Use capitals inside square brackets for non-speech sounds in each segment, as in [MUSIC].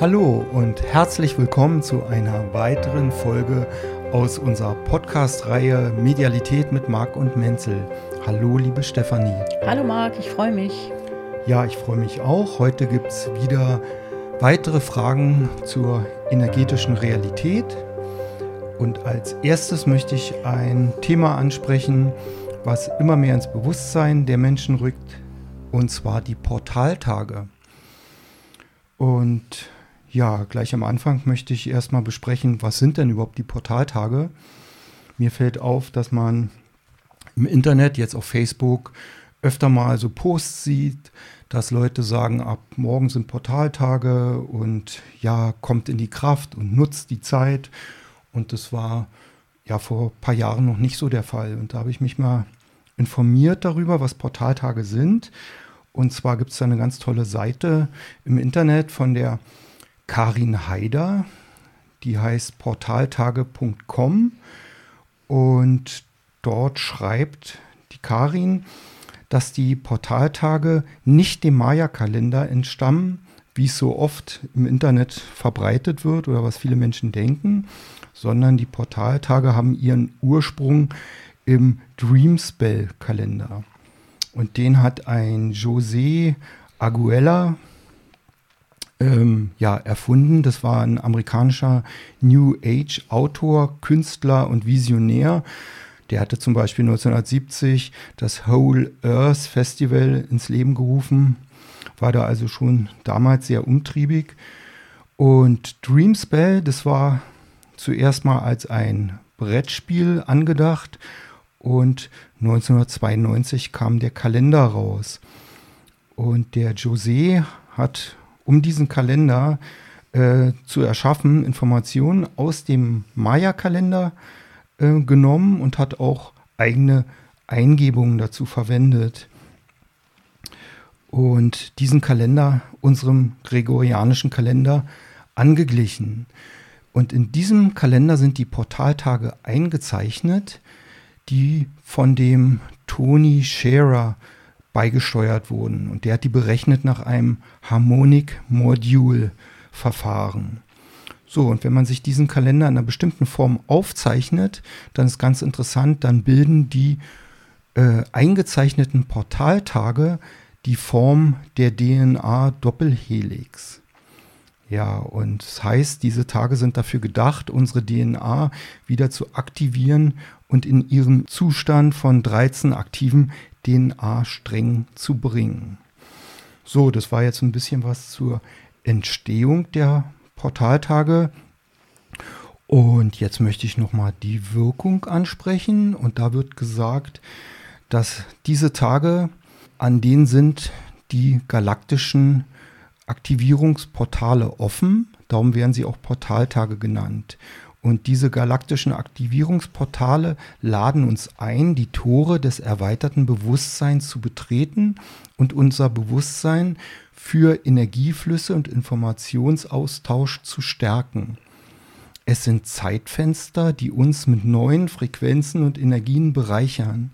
Hallo und herzlich willkommen zu einer weiteren Folge aus unserer Podcast-Reihe Medialität mit Marc und Menzel. Hallo, liebe Stefanie. Hallo Marc, ich freue mich. Ja, ich freue mich auch. Heute gibt es wieder weitere Fragen zur energetischen Realität. Und als erstes möchte ich ein Thema ansprechen, was immer mehr ins Bewusstsein der Menschen rückt, und zwar die Portaltage. Und ja, gleich am Anfang möchte ich erstmal besprechen, was sind denn überhaupt die Portaltage? Mir fällt auf, dass man im Internet, jetzt auf Facebook, öfter mal so Posts sieht, dass Leute sagen, ab morgen sind Portaltage und ja, kommt in die Kraft und nutzt die Zeit. Und das war ja vor ein paar Jahren noch nicht so der Fall. Und da habe ich mich mal informiert darüber, was Portaltage sind. Und zwar gibt es da eine ganz tolle Seite im Internet von der Karin Haider. Die heißt portaltage.com und dort schreibt die Karin, dass die Portaltage nicht dem Maya-Kalender entstammen, wie es so oft im Internet verbreitet wird oder was viele Menschen denken, sondern die Portaltage haben ihren Ursprung im Dreamspell-Kalender. Und den hat ein José Aguela, ähm, ja, erfunden. Das war ein amerikanischer New Age Autor, Künstler und Visionär. Der hatte zum Beispiel 1970 das Whole Earth Festival ins Leben gerufen, war da also schon damals sehr umtriebig. Und Dreamspell, das war zuerst mal als ein Brettspiel angedacht und 1992 kam der Kalender raus. Und der José hat um diesen Kalender äh, zu erschaffen, Informationen aus dem Maya-Kalender äh, genommen und hat auch eigene Eingebungen dazu verwendet. Und diesen Kalender unserem gregorianischen Kalender angeglichen. Und in diesem Kalender sind die Portaltage eingezeichnet, die von dem Tony Scherer beigesteuert wurden. Und der hat die berechnet nach einem Harmonic-Module-Verfahren. So, und wenn man sich diesen Kalender in einer bestimmten Form aufzeichnet, dann ist ganz interessant, dann bilden die äh, eingezeichneten Portaltage die Form der DNA-Doppelhelix. Ja, und das heißt, diese Tage sind dafür gedacht, unsere DNA wieder zu aktivieren und in ihren Zustand von 13 aktiven DNA-Strängen zu bringen. So, das war jetzt ein bisschen was zur Entstehung der Portaltage. Und jetzt möchte ich nochmal die Wirkung ansprechen. Und da wird gesagt, dass diese Tage, an denen sind die galaktischen Aktivierungsportale offen. Darum werden sie auch Portaltage genannt. Und diese galaktischen Aktivierungsportale laden uns ein, die Tore des erweiterten Bewusstseins zu betreten und unser Bewusstsein für Energieflüsse und Informationsaustausch zu stärken. Es sind Zeitfenster, die uns mit neuen Frequenzen und Energien bereichern.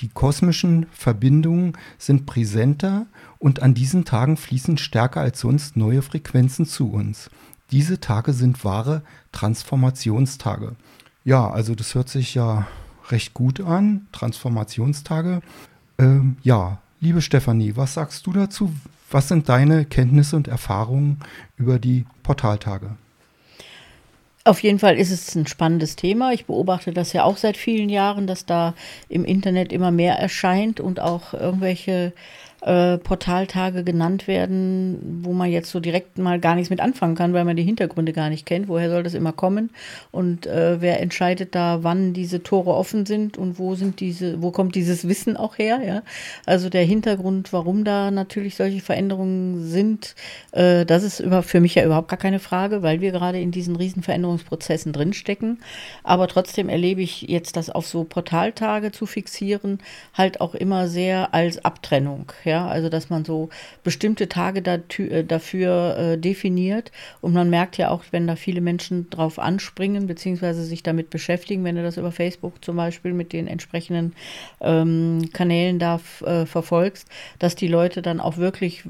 Die kosmischen Verbindungen sind präsenter und an diesen Tagen fließen stärker als sonst neue Frequenzen zu uns. Diese Tage sind wahre Transformationstage. Ja, also das hört sich ja recht gut an, Transformationstage. Ähm, ja, liebe Stefanie, was sagst du dazu? Was sind deine Kenntnisse und Erfahrungen über die Portaltage? Auf jeden Fall ist es ein spannendes Thema. Ich beobachte das ja auch seit vielen Jahren, dass da im Internet immer mehr erscheint und auch irgendwelche äh, Portaltage genannt werden, wo man jetzt so direkt mal gar nichts mit anfangen kann, weil man die Hintergründe gar nicht kennt. Woher soll das immer kommen? Und äh, wer entscheidet da, wann diese Tore offen sind und wo sind diese, wo kommt dieses Wissen auch her? Ja? Also der Hintergrund, warum da natürlich solche Veränderungen sind, äh, das ist über, für mich ja überhaupt gar keine Frage, weil wir gerade in diesen riesen Veränderungsprozessen drinstecken. Aber trotzdem erlebe ich jetzt das auf so Portaltage zu fixieren, halt auch immer sehr als Abtrennung. Ja? Ja, also dass man so bestimmte Tage äh, dafür äh, definiert und man merkt ja auch, wenn da viele Menschen drauf anspringen, beziehungsweise sich damit beschäftigen, wenn du das über Facebook zum Beispiel mit den entsprechenden ähm, Kanälen da äh, verfolgst, dass die Leute dann auch wirklich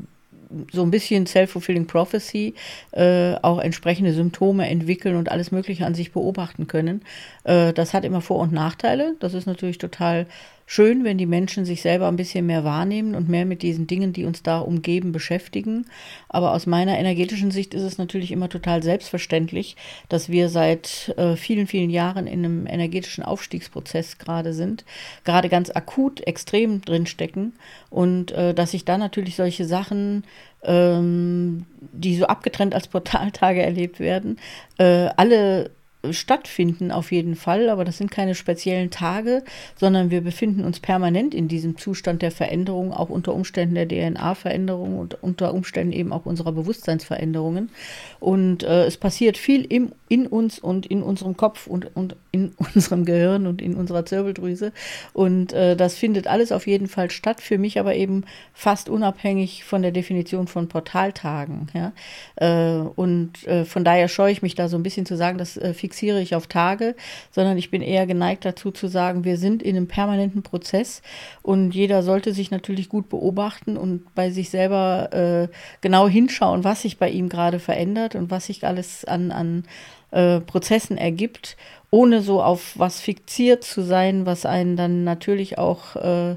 so ein bisschen Self-Fulfilling Prophecy äh, auch entsprechende Symptome entwickeln und alles Mögliche an sich beobachten können. Äh, das hat immer Vor- und Nachteile. Das ist natürlich total schön, wenn die Menschen sich selber ein bisschen mehr wahrnehmen und mehr mit diesen Dingen, die uns da umgeben, beschäftigen. Aber aus meiner energetischen Sicht ist es natürlich immer total selbstverständlich, dass wir seit äh, vielen, vielen Jahren in einem energetischen Aufstiegsprozess gerade sind, gerade ganz akut extrem drinstecken und äh, dass sich da natürlich solche Sachen ähm, die so abgetrennt als Portaltage [LAUGHS] erlebt werden, äh, alle stattfinden auf jeden Fall, aber das sind keine speziellen Tage, sondern wir befinden uns permanent in diesem Zustand der Veränderung, auch unter Umständen der DNA-Veränderung und unter Umständen eben auch unserer Bewusstseinsveränderungen. Und äh, es passiert viel im, in uns und in unserem Kopf und, und in [LAUGHS] unserem Gehirn und in unserer Zirbeldrüse. Und äh, das findet alles auf jeden Fall statt, für mich aber eben fast unabhängig von der Definition von Portaltagen. Ja? Äh, und äh, von daher scheue ich mich da so ein bisschen zu sagen, das äh, fixiere ich auf Tage, sondern ich bin eher geneigt dazu zu sagen, wir sind in einem permanenten Prozess und jeder sollte sich natürlich gut beobachten und bei sich selber äh, genau hinschauen, was sich bei ihm gerade verändert und was sich alles an, an äh, Prozessen ergibt, ohne so auf was fixiert zu sein, was einen dann natürlich auch äh,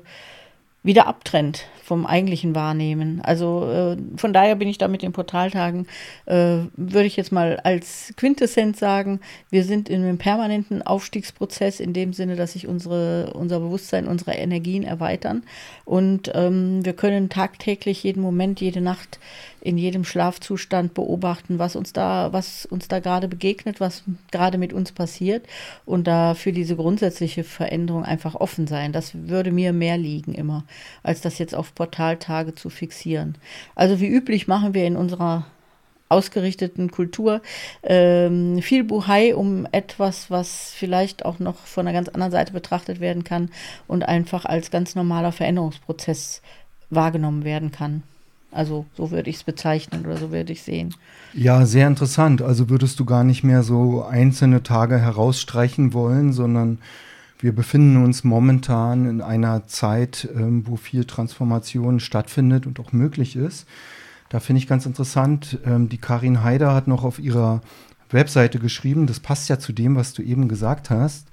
wieder abtrennt vom eigentlichen Wahrnehmen. Also äh, von daher bin ich da mit den Portaltagen, äh, würde ich jetzt mal als Quintessenz sagen, wir sind in einem permanenten Aufstiegsprozess in dem Sinne, dass sich unsere, unser Bewusstsein, unsere Energien erweitern und ähm, wir können tagtäglich, jeden Moment, jede Nacht in jedem Schlafzustand beobachten, was uns da, was uns da gerade begegnet, was gerade mit uns passiert und da für diese grundsätzliche Veränderung einfach offen sein. Das würde mir mehr liegen immer, als das jetzt auf Portaltage zu fixieren. Also wie üblich machen wir in unserer ausgerichteten Kultur ähm, viel Buhai um etwas, was vielleicht auch noch von einer ganz anderen Seite betrachtet werden kann und einfach als ganz normaler Veränderungsprozess wahrgenommen werden kann. Also so würde ich es bezeichnen oder so würde ich sehen. Ja, sehr interessant. Also würdest du gar nicht mehr so einzelne Tage herausstreichen wollen, sondern wir befinden uns momentan in einer Zeit, ähm, wo viel Transformation stattfindet und auch möglich ist. Da finde ich ganz interessant, ähm, die Karin Haider hat noch auf ihrer Webseite geschrieben, das passt ja zu dem, was du eben gesagt hast.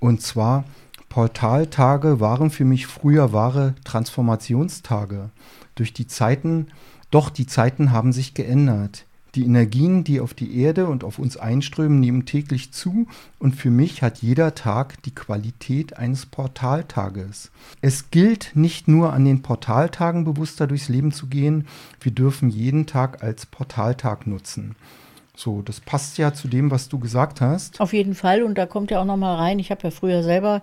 Und zwar, Portaltage waren für mich früher wahre Transformationstage durch die Zeiten, doch die Zeiten haben sich geändert. Die Energien, die auf die Erde und auf uns einströmen, nehmen täglich zu und für mich hat jeder Tag die Qualität eines Portaltages. Es gilt nicht nur an den Portaltagen bewusster durchs Leben zu gehen, wir dürfen jeden Tag als Portaltag nutzen. So, das passt ja zu dem, was du gesagt hast. Auf jeden Fall und da kommt ja auch noch mal rein. Ich habe ja früher selber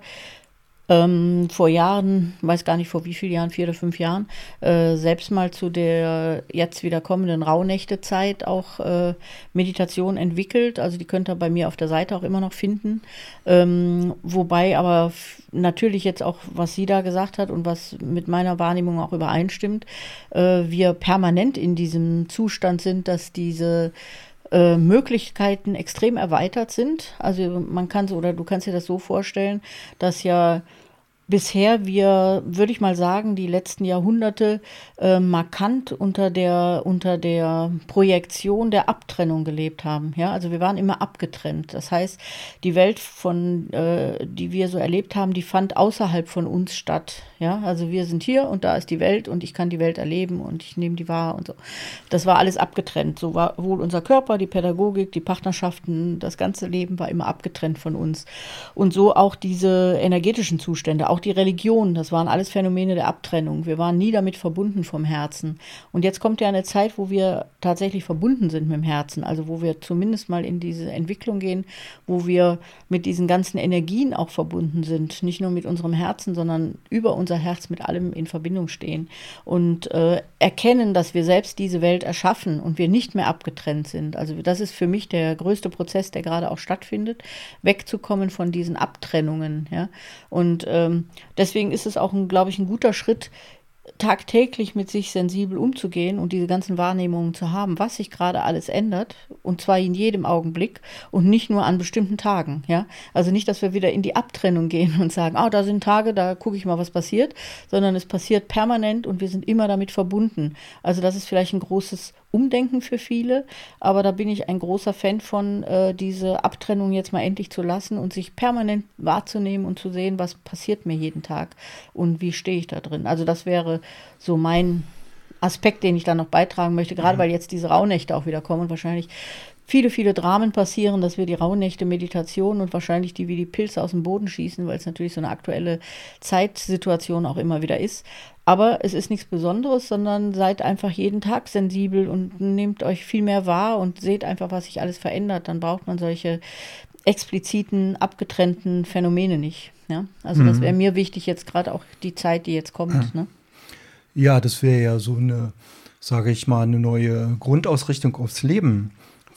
ähm, vor Jahren, weiß gar nicht vor wie vielen Jahren, vier oder fünf Jahren, äh, selbst mal zu der jetzt wieder kommenden Rauhnächte-Zeit auch äh, Meditation entwickelt. Also die könnt ihr bei mir auf der Seite auch immer noch finden. Ähm, wobei aber natürlich jetzt auch, was sie da gesagt hat und was mit meiner Wahrnehmung auch übereinstimmt, äh, wir permanent in diesem Zustand sind, dass diese äh, Möglichkeiten extrem erweitert sind. Also man kann so, oder du kannst dir das so vorstellen, dass ja bisher wir, würde ich mal sagen, die letzten Jahrhunderte äh, markant unter der, unter der Projektion der Abtrennung gelebt haben. Ja, also wir waren immer abgetrennt. Das heißt, die Welt, von, äh, die wir so erlebt haben, die fand außerhalb von uns statt. Ja, also wir sind hier und da ist die Welt und ich kann die Welt erleben und ich nehme die wahr und so. Das war alles abgetrennt. So war wohl unser Körper, die Pädagogik, die Partnerschaften, das ganze Leben war immer abgetrennt von uns. Und so auch diese energetischen Zustände, auch die Religion, das waren alles Phänomene der Abtrennung. Wir waren nie damit verbunden vom Herzen. Und jetzt kommt ja eine Zeit, wo wir tatsächlich verbunden sind mit dem Herzen, also wo wir zumindest mal in diese Entwicklung gehen, wo wir mit diesen ganzen Energien auch verbunden sind. Nicht nur mit unserem Herzen, sondern über unser Herz mit allem in Verbindung stehen und äh, erkennen, dass wir selbst diese Welt erschaffen und wir nicht mehr abgetrennt sind. Also das ist für mich der größte Prozess, der gerade auch stattfindet, wegzukommen von diesen Abtrennungen. Ja? Und ähm, deswegen ist es auch, glaube ich, ein guter Schritt, tagtäglich mit sich sensibel umzugehen und diese ganzen Wahrnehmungen zu haben, was sich gerade alles ändert, und zwar in jedem Augenblick und nicht nur an bestimmten Tagen. Ja? Also nicht, dass wir wieder in die Abtrennung gehen und sagen, ah, da sind Tage, da gucke ich mal, was passiert, sondern es passiert permanent und wir sind immer damit verbunden. Also das ist vielleicht ein großes Umdenken für viele, aber da bin ich ein großer Fan von, äh, diese Abtrennung jetzt mal endlich zu lassen und sich permanent wahrzunehmen und zu sehen, was passiert mir jeden Tag und wie stehe ich da drin. Also das wäre so mein Aspekt, den ich da noch beitragen möchte, gerade mhm. weil jetzt diese Rauhnächte auch wieder kommen und wahrscheinlich viele, viele Dramen passieren, dass wir die Rauhnächte Meditation und wahrscheinlich die wie die Pilze aus dem Boden schießen, weil es natürlich so eine aktuelle Zeitsituation auch immer wieder ist. Aber es ist nichts Besonderes, sondern seid einfach jeden Tag sensibel und nehmt euch viel mehr wahr und seht einfach, was sich alles verändert. Dann braucht man solche expliziten, abgetrennten Phänomene nicht. Ja? Also mhm. das wäre mir wichtig, jetzt gerade auch die Zeit, die jetzt kommt. Ja, ne? ja das wäre ja so eine, sage ich mal, eine neue Grundausrichtung aufs Leben.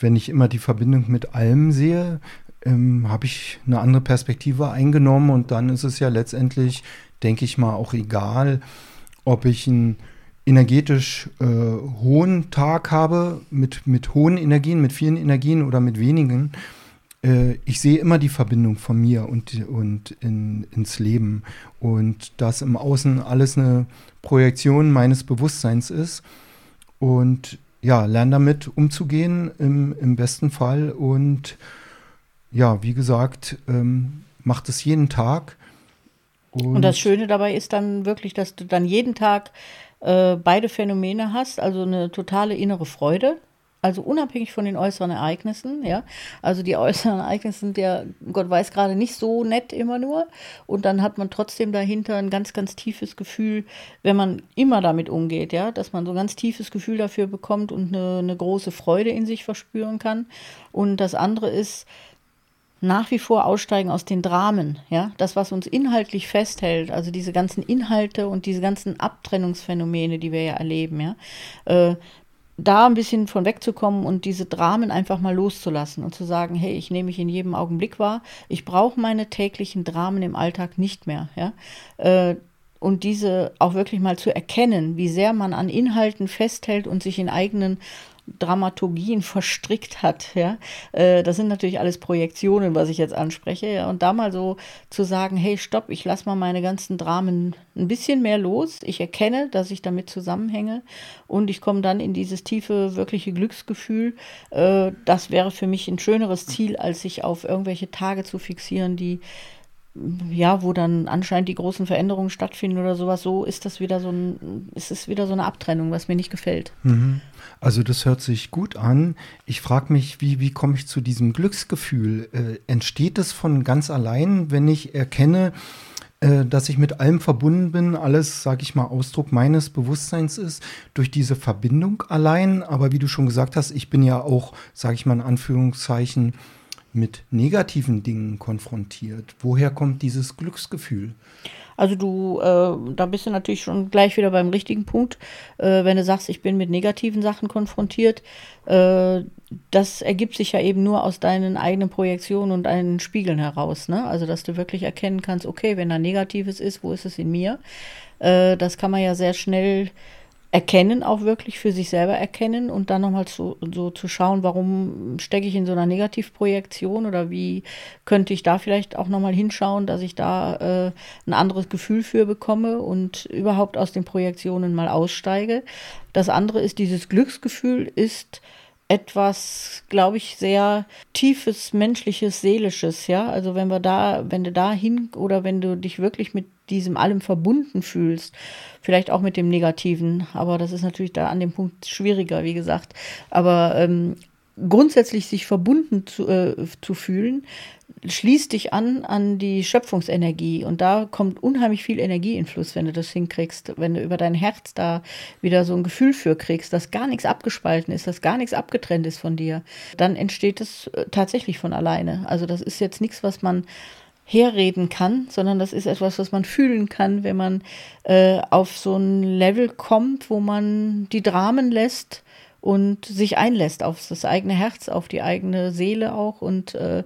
Wenn ich immer die Verbindung mit allem sehe, ähm, habe ich eine andere Perspektive eingenommen und dann ist es ja letztendlich, denke ich mal, auch egal, ob ich einen energetisch äh, hohen Tag habe, mit, mit hohen Energien, mit vielen Energien oder mit wenigen, äh, ich sehe immer die Verbindung von mir und, und in, ins Leben. Und dass im Außen alles eine Projektion meines Bewusstseins ist. Und ja, lerne damit umzugehen im, im besten Fall. Und ja, wie gesagt, ähm, macht es jeden Tag. Und, und, das Schöne dabei ist dann wirklich, dass du dann jeden Tag äh, beide Phänomene hast, also eine totale innere Freude, also unabhängig von den äußeren Ereignissen, ja. Also die [LAUGHS] äußeren Ereignisse sind ja, Gott weiß gerade nicht so nett immer nur. Und dann hat man trotzdem dahinter ein ganz, ganz tiefes Gefühl, wenn man immer damit umgeht, ja, dass man so ein ganz tiefes Gefühl dafür bekommt und eine, eine große Freude in sich verspüren kann. Und das andere ist, nach wie vor aussteigen aus den Dramen, ja, das, was uns inhaltlich festhält, also diese ganzen Inhalte und diese ganzen Abtrennungsphänomene, die wir ja erleben, ja, äh, da ein bisschen von wegzukommen und diese Dramen einfach mal loszulassen und zu sagen, hey, ich nehme mich in jedem Augenblick wahr, ich brauche meine täglichen Dramen im Alltag nicht mehr, ja, äh, und diese auch wirklich mal zu erkennen, wie sehr man an Inhalten festhält und sich in eigenen Dramaturgien verstrickt hat. Ja? Äh, das sind natürlich alles Projektionen, was ich jetzt anspreche. Ja? Und da mal so zu sagen, hey, stopp, ich lasse mal meine ganzen Dramen ein bisschen mehr los. Ich erkenne, dass ich damit zusammenhänge und ich komme dann in dieses tiefe, wirkliche Glücksgefühl. Äh, das wäre für mich ein schöneres Ziel, als sich auf irgendwelche Tage zu fixieren, die ja, wo dann anscheinend die großen Veränderungen stattfinden oder sowas, so ist das wieder so ein, ist es wieder so eine Abtrennung, was mir nicht gefällt. Mhm. Also das hört sich gut an. Ich frage mich, wie, wie komme ich zu diesem Glücksgefühl? Äh, entsteht es von ganz allein, wenn ich erkenne, äh, dass ich mit allem verbunden bin, alles, sage ich mal, Ausdruck meines Bewusstseins ist, durch diese Verbindung allein. Aber wie du schon gesagt hast, ich bin ja auch, sage ich mal in Anführungszeichen, mit negativen Dingen konfrontiert. Woher kommt dieses Glücksgefühl? Also du, äh, da bist du natürlich schon gleich wieder beim richtigen Punkt, äh, wenn du sagst, ich bin mit negativen Sachen konfrontiert. Äh, das ergibt sich ja eben nur aus deinen eigenen Projektionen und deinen Spiegeln heraus. Ne? Also dass du wirklich erkennen kannst, okay, wenn da Negatives ist, wo ist es in mir? Äh, das kann man ja sehr schnell erkennen, auch wirklich für sich selber erkennen und dann nochmal zu, so zu schauen, warum stecke ich in so einer Negativprojektion oder wie könnte ich da vielleicht auch nochmal hinschauen, dass ich da äh, ein anderes Gefühl für bekomme und überhaupt aus den Projektionen mal aussteige. Das andere ist, dieses Glücksgefühl ist etwas, glaube ich, sehr tiefes, menschliches, seelisches, ja. Also wenn wir da, wenn du da hin oder wenn du dich wirklich mit diesem allem verbunden fühlst, vielleicht auch mit dem Negativen, aber das ist natürlich da an dem Punkt schwieriger, wie gesagt. Aber ähm, grundsätzlich sich verbunden zu, äh, zu fühlen, schließt dich an an die Schöpfungsenergie und da kommt unheimlich viel Energieinfluss, wenn du das hinkriegst, wenn du über dein Herz da wieder so ein Gefühl für kriegst, dass gar nichts abgespalten ist, dass gar nichts abgetrennt ist von dir, dann entsteht es äh, tatsächlich von alleine. Also das ist jetzt nichts, was man herreden kann, sondern das ist etwas, was man fühlen kann, wenn man äh, auf so ein Level kommt, wo man die Dramen lässt und sich einlässt auf das eigene Herz, auf die eigene Seele auch und äh,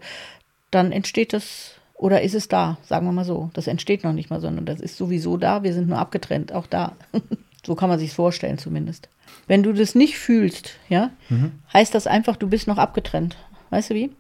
dann entsteht das Oder ist es da? Sagen wir mal so. Das entsteht noch nicht mal, sondern das ist sowieso da. Wir sind nur abgetrennt, auch da. [LAUGHS] so kann man sich vorstellen zumindest. Wenn du das nicht fühlst, ja, mhm. heißt das einfach, du bist noch abgetrennt. Weißt du wie?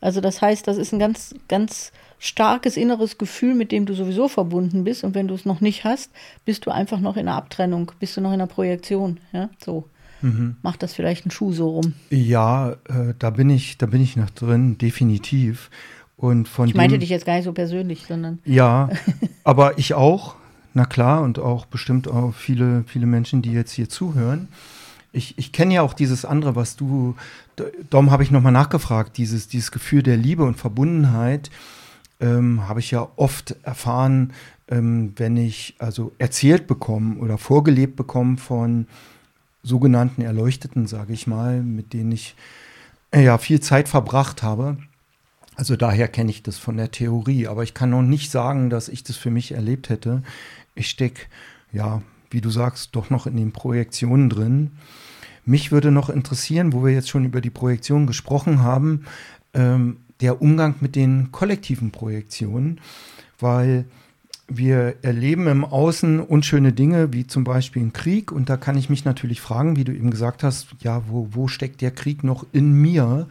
Also das heißt, das ist ein ganz, ganz starkes inneres Gefühl, mit dem du sowieso verbunden bist. Und wenn du es noch nicht hast, bist du einfach noch in einer Abtrennung, bist du noch in einer Projektion. Ja, so. Mhm. Macht das vielleicht ein Schuh so rum? Ja, äh, da bin ich, da bin ich noch drin, definitiv. Und von ich meinte dem, dich jetzt gar nicht so persönlich, sondern. [LAUGHS] Ja, [LAUGHS] aber ich auch, na klar, und auch bestimmt auch viele, viele Menschen, die jetzt hier zuhören. Ich, ich kenne ja auch dieses andere, was du, darum habe ich nochmal nachgefragt, dieses, dieses Gefühl der Liebe und Verbundenheit ähm, habe ich ja oft erfahren, ähm, wenn ich also erzählt bekomme oder vorgelebt bekomme von sogenannten Erleuchteten, sage ich mal, mit denen ich äh, ja viel Zeit verbracht habe. Also daher kenne ich das von der Theorie, aber ich kann noch nicht sagen, dass ich das für mich erlebt hätte. Ich stecke, ja, wie du sagst, doch noch in den Projektionen drin. Mich würde noch interessieren, wo wir jetzt schon über die Projektion gesprochen haben, ähm, der Umgang mit den kollektiven Projektionen, weil wir erleben im Außen unschöne Dinge, wie zum Beispiel einen Krieg. Und da kann ich mich natürlich fragen, wie du eben gesagt hast, ja, wo, wo steckt der Krieg noch in mir?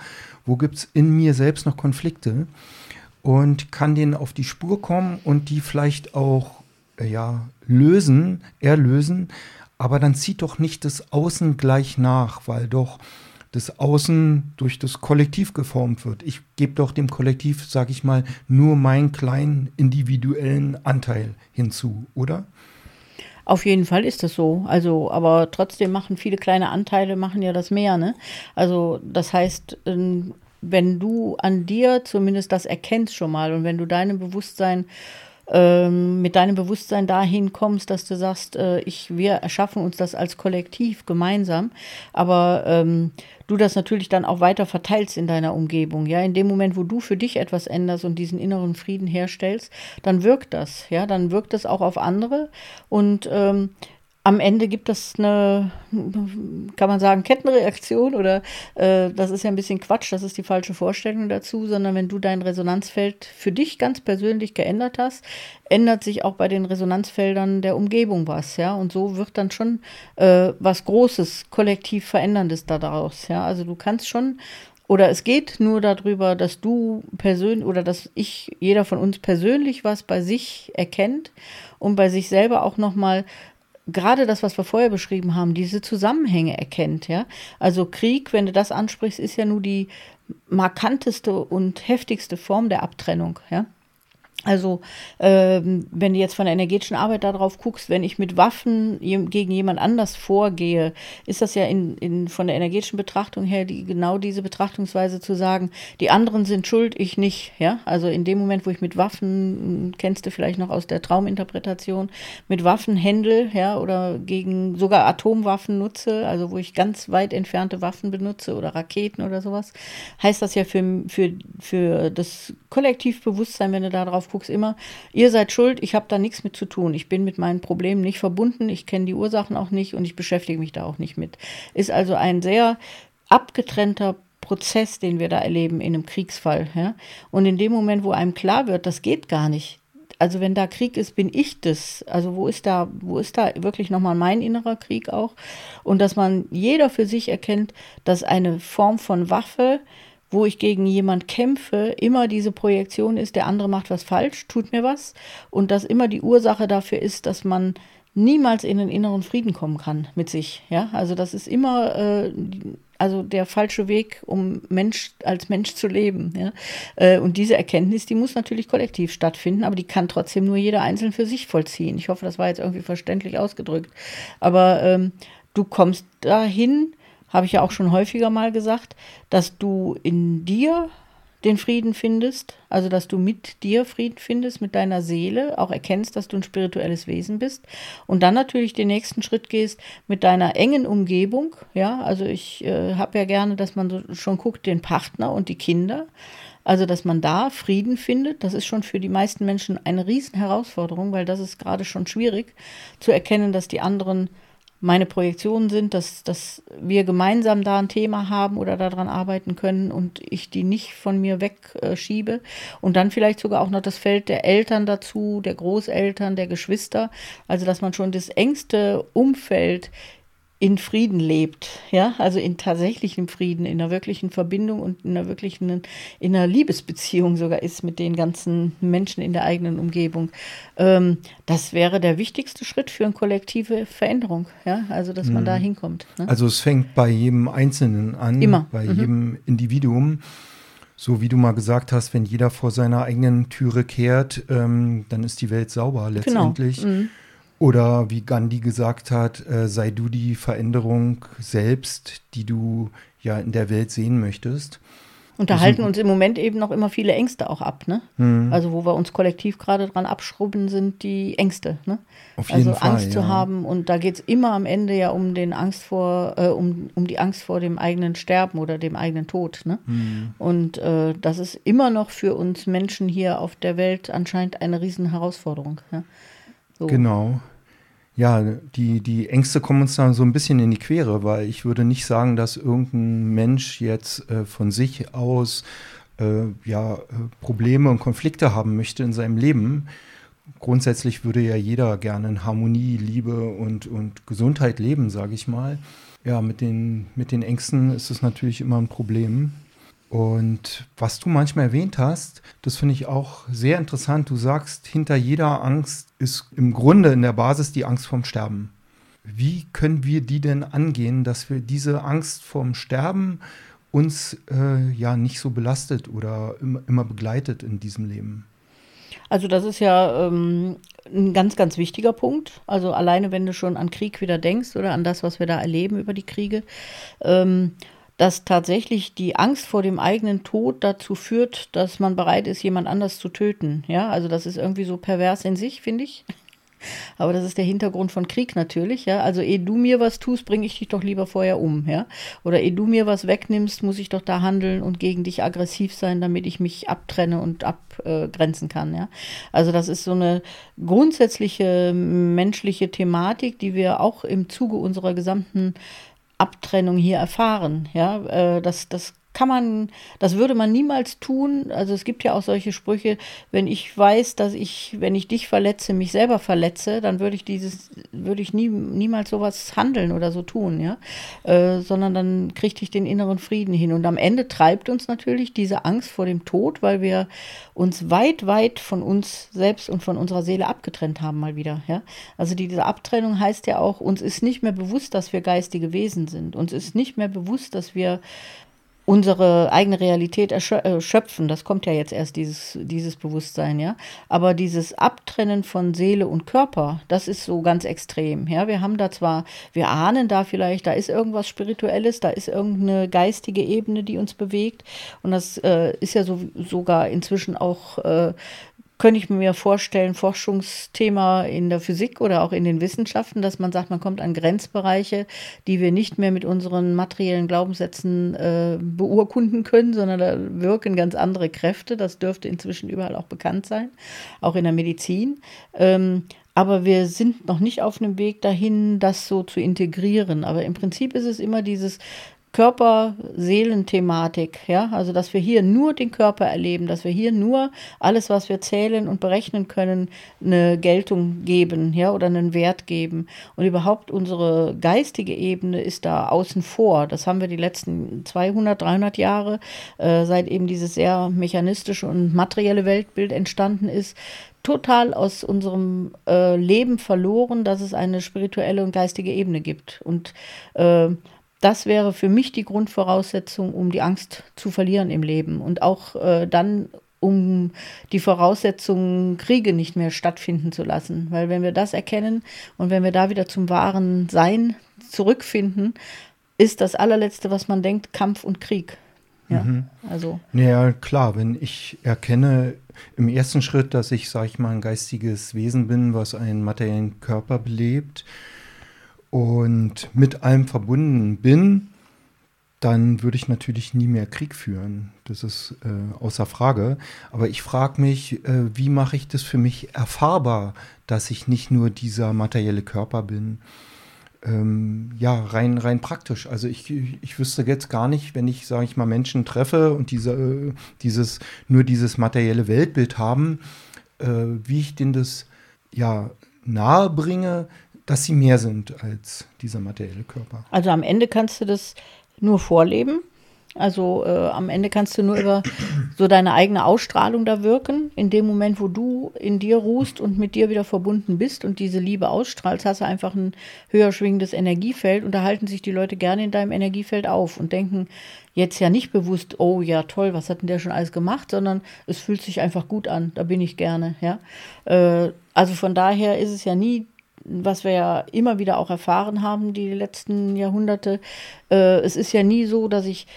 Wo gibt es in mir selbst noch Konflikte? Und kann denen auf die Spur kommen und die vielleicht auch äh, ja, lösen, erlösen. Aber dann zieht doch nicht das Außen gleich nach, weil doch das Außen durch das Kollektiv geformt wird. Ich gebe doch dem Kollektiv, sage ich mal, nur meinen kleinen individuellen Anteil hinzu, oder? Auf jeden Fall ist das so. Also, aber trotzdem machen viele kleine Anteile machen ja das mehr, ne? Also, das heißt, ähm, wenn du an dir zumindest das erkennst schon mal und wenn du deinem Bewusstsein ähm, mit deinem Bewusstsein dahin kommst, dass du sagst, äh, ich, wir erschaffen uns das als Kollektiv gemeinsam, aber ähm, du das natürlich dann auch weiter verteilst in deiner Umgebung. Ja, in dem Moment, wo du für dich etwas änderst und diesen inneren Frieden herstellst, dann wirkt das. Ja, dann wirkt das auch auf andere und ähm, am Ende gibt es eine, kann man sagen, Kettenreaktion oder äh, das ist ja ein bisschen Quatsch, das ist die falsche Vorstellung dazu, sondern wenn du dein Resonanzfeld für dich ganz persönlich geändert hast, ändert sich auch bei den Resonanzfeldern der Umgebung was, ja, und so wird dann schon äh, was Großes, kollektiv Veränderndes daraus, ja, also du kannst schon oder es geht nur darüber, dass du persönlich oder dass ich, jeder von uns persönlich was bei sich erkennt und bei sich selber auch nochmal gerade das, was wir vorher beschrieben haben, diese Zusammenhänge erkennt, ja. Also Krieg, wenn du das ansprichst, ist ja nur die markanteste und heftigste Form der Abtrennung, ja. Also, ähm, wenn du jetzt von der energetischen Arbeit darauf guckst, wenn ich mit Waffen gegen jemand anders vorgehe, ist das ja in, in, von der energetischen Betrachtung her die, genau diese Betrachtungsweise zu sagen, die anderen sind schuld, ich nicht. Ja? Also in dem Moment, wo ich mit Waffen, kennst du vielleicht noch aus der Trauminterpretation, mit Waffen händel, ja, oder gegen sogar Atomwaffen nutze, also wo ich ganz weit entfernte Waffen benutze oder Raketen oder sowas, heißt das ja für, für, für das Kollektivbewusstsein, wenn du da drauf guckst, immer, ihr seid schuld, ich habe da nichts mit zu tun. Ich bin mit meinen Problemen nicht verbunden, ich kenne die Ursachen auch nicht und ich beschäftige mich da auch nicht mit. Ist also ein sehr abgetrennter Prozess, den wir da erleben in einem Kriegsfall. Ja? Und in dem Moment, wo einem klar wird, das geht gar nicht. Also wenn da Krieg ist, bin ich das. Also wo ist da, wo ist da wirklich nochmal mein innerer Krieg auch? Und dass man jeder für sich erkennt, dass eine Form von Waffe wo ich gegen jemand kämpfe, immer diese Projektion ist, der andere macht was falsch, tut mir was und dass immer die Ursache dafür ist, dass man niemals in den inneren Frieden kommen kann mit sich. Ja, also das ist immer äh, also der falsche Weg, um Mensch als Mensch zu leben. Ja? Äh, und diese Erkenntnis, die muss natürlich kollektiv stattfinden, aber die kann trotzdem nur jeder einzeln für sich vollziehen. Ich hoffe, das war jetzt irgendwie verständlich ausgedrückt. Aber ähm, du kommst dahin, habe ich ja auch schon häufiger mal gesagt, dass du in dir den Frieden findest, also dass du mit dir Frieden findest, mit deiner Seele, auch erkennst, dass du ein spirituelles Wesen bist und dann natürlich den nächsten Schritt gehst mit deiner engen Umgebung, ja, also ich äh, habe ja gerne, dass man so schon guckt, den Partner und die Kinder, also dass man da Frieden findet, das ist schon für die meisten Menschen eine Riesenherausforderung, weil das ist gerade schon schwierig zu erkennen, dass die anderen meine Projektionen sind, dass, dass wir gemeinsam da ein Thema haben oder daran arbeiten können und ich die nicht von mir wegschiebe. Und dann vielleicht sogar auch noch das Feld der Eltern dazu, der Großeltern, der Geschwister. Also dass man schon das engste Umfeld in Frieden lebt, ja, also in tatsächlichem Frieden, in einer wirklichen Verbindung und in einer wirklichen, in einer Liebesbeziehung sogar ist mit den ganzen Menschen in der eigenen Umgebung. Ähm, das wäre der wichtigste Schritt für eine kollektive Veränderung, ja, also dass man mhm. da hinkommt. Ne? Also es fängt bei jedem Einzelnen an, Immer. bei mhm. jedem Individuum. So wie du mal gesagt hast, wenn jeder vor seiner eigenen Türe kehrt, ähm, dann ist die Welt sauber genau. letztendlich. Genau. Mhm. Oder wie Gandhi gesagt hat, äh, sei du die Veränderung selbst, die du ja in der Welt sehen möchtest. Und da halten uns im Moment eben noch immer viele Ängste auch ab, ne? Mhm. Also wo wir uns kollektiv gerade dran abschrubben, sind die Ängste, ne? Auf jeden also Fall, Angst ja. zu haben und da geht es immer am Ende ja um den Angst vor, äh, um, um die Angst vor dem eigenen Sterben oder dem eigenen Tod, ne? Mhm. Und äh, das ist immer noch für uns Menschen hier auf der Welt anscheinend eine riesen Herausforderung. Ja? So. Genau. Ja, die, die Ängste kommen uns dann so ein bisschen in die Quere, weil ich würde nicht sagen, dass irgendein Mensch jetzt äh, von sich aus äh, ja, äh, Probleme und Konflikte haben möchte in seinem Leben. Grundsätzlich würde ja jeder gerne in Harmonie, Liebe und, und Gesundheit leben, sage ich mal. Ja, mit den, mit den Ängsten ist es natürlich immer ein Problem. Und was du manchmal erwähnt hast, das finde ich auch sehr interessant. Du sagst, hinter jeder Angst ist im Grunde in der Basis die Angst vorm Sterben. Wie können wir die denn angehen, dass wir diese Angst vorm Sterben uns äh, ja nicht so belastet oder immer, immer, begleitet in diesem Leben? Also das ist ja ähm, ein ganz, ganz wichtiger Punkt. Also alleine, wenn du schon an Krieg wieder denkst oder an das, was wir da erleben über die Kriege. Ähm, dass tatsächlich die Angst vor dem eigenen Tod dazu führt, dass man bereit ist, jemand anders zu töten. Ja, also das ist irgendwie so pervers in sich, finde ich. [LAUGHS] Aber das ist der Hintergrund von Krieg natürlich, ja. Also ehe du mir was tust, bringe ich dich doch lieber vorher um, ja. Oder ehe du mir was wegnimmst, muss ich doch da handeln und gegen dich aggressiv sein, damit ich mich abtrenne und abgrenzen kann, ja. Also das ist so eine grundsätzliche menschliche Thematik, die wir auch im Zuge unserer gesamten Abtrennung hier erfahren. Ja, äh, das, das kann man, das würde man niemals tun. Also es gibt ja auch solche Sprüche, wenn ich weiß, dass ich, wenn ich dich verletze, mich selber verletze, dann würde ich dieses, würde ich nie, niemals sowas handeln oder so tun, ja. Äh, sondern dann kriege ich den inneren Frieden hin. Und am Ende treibt uns natürlich diese Angst vor dem Tod, weil wir uns weit, weit von uns selbst und von unserer Seele abgetrennt haben, mal wieder, ja. Also diese Abtrennung heißt ja auch, uns ist nicht mehr bewusst, dass wir geistige Wesen sind. Uns ist nicht mehr bewusst, dass wir unsere eigene Realität erschöpfen. Das kommt ja jetzt erst, dieses, dieses Bewusstsein, ja. Aber dieses Abtrennen von Seele und Körper, das ist so ganz extrem. Ja, wir haben da zwar, wir ahnen da vielleicht, da ist irgendwas Spirituelles, da ist irgendeine geistige Ebene, die uns bewegt. Und das äh, ist ja so, sogar inzwischen auch äh, könnte ich mir vorstellen, Forschungsthema in der Physik oder auch in den Wissenschaften, dass man sagt, man kommt an Grenzbereiche, die wir nicht mehr mit unseren materiellen Glaubenssätzen äh, beurkunden können, sondern da wirken ganz andere Kräfte. Das dürfte inzwischen überall auch bekannt sein, auch in der Medizin. Ähm, aber wir sind noch nicht auf einem Weg dahin, das so zu integrieren. Aber im Prinzip ist es immer dieses Körper-Seelen-Thematik, ja, also dass wir hier nur den Körper erleben, dass wir hier nur alles, was wir zählen und berechnen können, eine Geltung geben, ja, oder einen Wert geben. Und überhaupt unsere geistige Ebene ist da außen vor. Das haben wir die letzten 200, 300 Jahre, äh, seit eben dieses sehr mechanistische und materielle Weltbild entstanden ist, total aus unserem äh, Leben verloren, dass es eine spirituelle und geistige Ebene gibt. Und äh, das wäre für mich die Grundvoraussetzung, um die Angst zu verlieren im Leben und auch äh, dann um die Voraussetzungen, Kriege nicht mehr stattfinden zu lassen. Weil wenn wir das erkennen und wenn wir da wieder zum wahren Sein zurückfinden, ist das allerletzte, was man denkt, Kampf und Krieg. Ja, mhm. also. Ja, klar, wenn ich erkenne im ersten Schritt, dass ich, sag ich mal, ein geistiges Wesen bin, was einen materiellen Körper belebt, und mit allem verbunden bin, dann würde ich natürlich nie mehr Krieg führen. Das ist äh, außer Frage. Aber ich frage mich, äh, wie mache ich das für mich erfahrbar, dass ich nicht nur dieser materielle Körper bin? ähm, ja, rein, rein praktisch. Also ich, ich wüsste jetzt gar nicht, wenn ich, sage ich mal, Menschen treffe und diese, dieses, nur dieses materielle Weltbild haben, äh, wie ich denen das ja nahe bringe, dass sie mehr sind als dieser materielle Körper. Also am Ende kannst du das nur vorleben. Also äh, am Ende kannst du nur über so deine eigene Ausstrahlung da wirken. In dem Moment, wo du in dir ruhst und mit dir wieder verbunden bist und diese Liebe ausstrahlst, hast du einfach ein höher schwingendes Energiefeld und da halten sich die Leute gerne in deinem Energiefeld auf und denken jetzt ja nicht bewusst, oh ja toll, was hat denn der schon alles gemacht, sondern es fühlt sich einfach gut an, da bin ich gerne. Ja? Äh, also von daher ist es ja nie was wir ja immer wieder auch erfahren haben, die letzten Jahrhunderte. Äh, es ist ja nie so, dass ich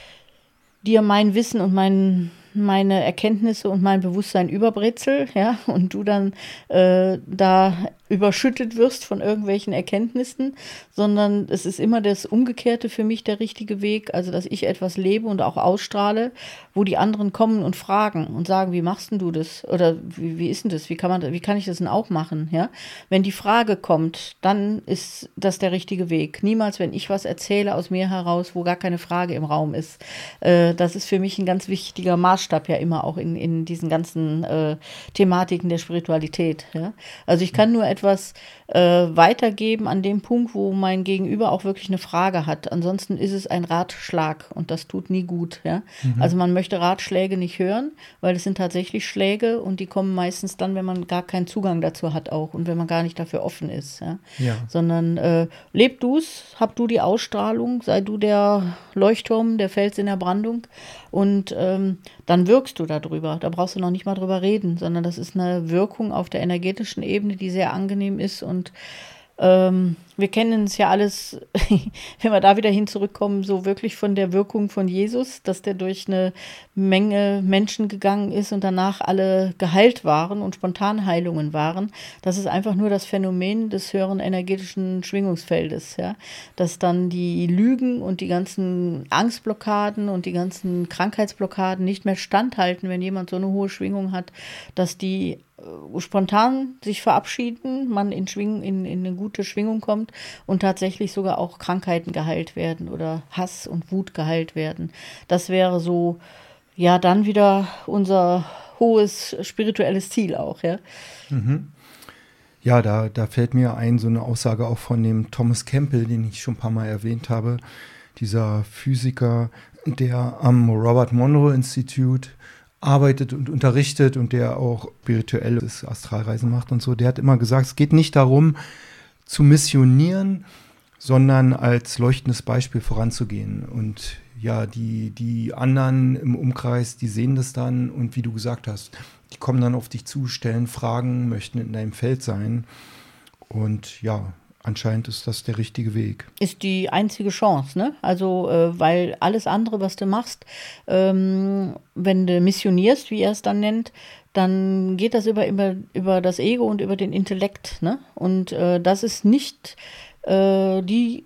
dir mein Wissen und mein meine Erkenntnisse und mein Bewusstsein überbrezel, ja, und du dann äh, da überschüttet wirst von irgendwelchen Erkenntnissen, sondern es ist immer das Umgekehrte für mich der richtige Weg, also dass ich etwas lebe und auch ausstrahle, wo die anderen kommen und fragen und sagen, wie machst denn du das? Oder wie, wie ist denn das? Wie kann man, wie kann ich das denn auch machen? Ja, wenn die Frage kommt, dann ist das der richtige Weg. Niemals, wenn ich was erzähle aus mir heraus, wo gar keine Frage im Raum ist. Äh, das ist für mich ein ganz wichtiger Maßstab ja immer auch in, in diesen ganzen äh, Thematiken der Spiritualität. Ja? Also ich kann nur etwas etwas äh, weitergeben an dem Punkt, wo mein Gegenüber auch wirklich eine Frage hat. Ansonsten ist es ein Ratschlag und das tut nie gut. Ja? Mhm. Also man möchte Ratschläge nicht hören, weil es sind tatsächlich Schläge und die kommen meistens dann, wenn man gar keinen Zugang dazu hat auch und wenn man gar nicht dafür offen ist. Ja? ja. Sondern äh, leb du's, hab du die Ausstrahlung, sei du der Leuchtturm, der Fels in der Brandung und ähm, dann wirkst du darüber. Da brauchst du noch nicht mal drüber reden, sondern das ist eine Wirkung auf der energetischen Ebene, die sehr angenehm ist und ähm, wir kennen es ja alles, [LAUGHS] wenn wir da wieder hin zurückkommen, so wirklich von der Wirkung von Jesus, dass der durch eine Menge Menschen gegangen ist und danach alle geheilt waren und Spontanheilungen waren. Das ist einfach nur das Phänomen des höheren energetischen Schwingungsfeldes, ja. Dass dann die Lügen und die ganzen Angstblockaden und die ganzen Krankheitsblockaden nicht mehr standhalten, wenn jemand so eine hohe Schwingung hat, dass die spontan sich verabschieden, man in, Schwing, in, in eine gute Schwingung kommt und tatsächlich sogar auch Krankheiten geheilt werden oder Hass und Wut geheilt werden. Das wäre so, ja, dann wieder unser hohes spirituelles Ziel auch, ja. Mhm. Ja, da, da fällt mir ein, so eine Aussage auch von dem Thomas Campbell, den ich schon ein paar Mal erwähnt habe, dieser Physiker, der am Robert Monroe Institute arbeitet und unterrichtet und der auch spirituelles Astralreisen macht und so, der hat immer gesagt, es geht nicht darum zu missionieren, sondern als leuchtendes Beispiel voranzugehen. Und ja, die, die anderen im Umkreis, die sehen das dann und wie du gesagt hast, die kommen dann auf dich zu, stellen Fragen, möchten in deinem Feld sein. Und ja, anscheinend ist das der richtige Weg. Ist die einzige Chance, ne? Also, äh, weil alles andere, was du machst, ähm, wenn du missionierst, wie er es dann nennt, dann geht das über, über, über das Ego und über den Intellekt, ne? Und äh, das ist nicht äh, die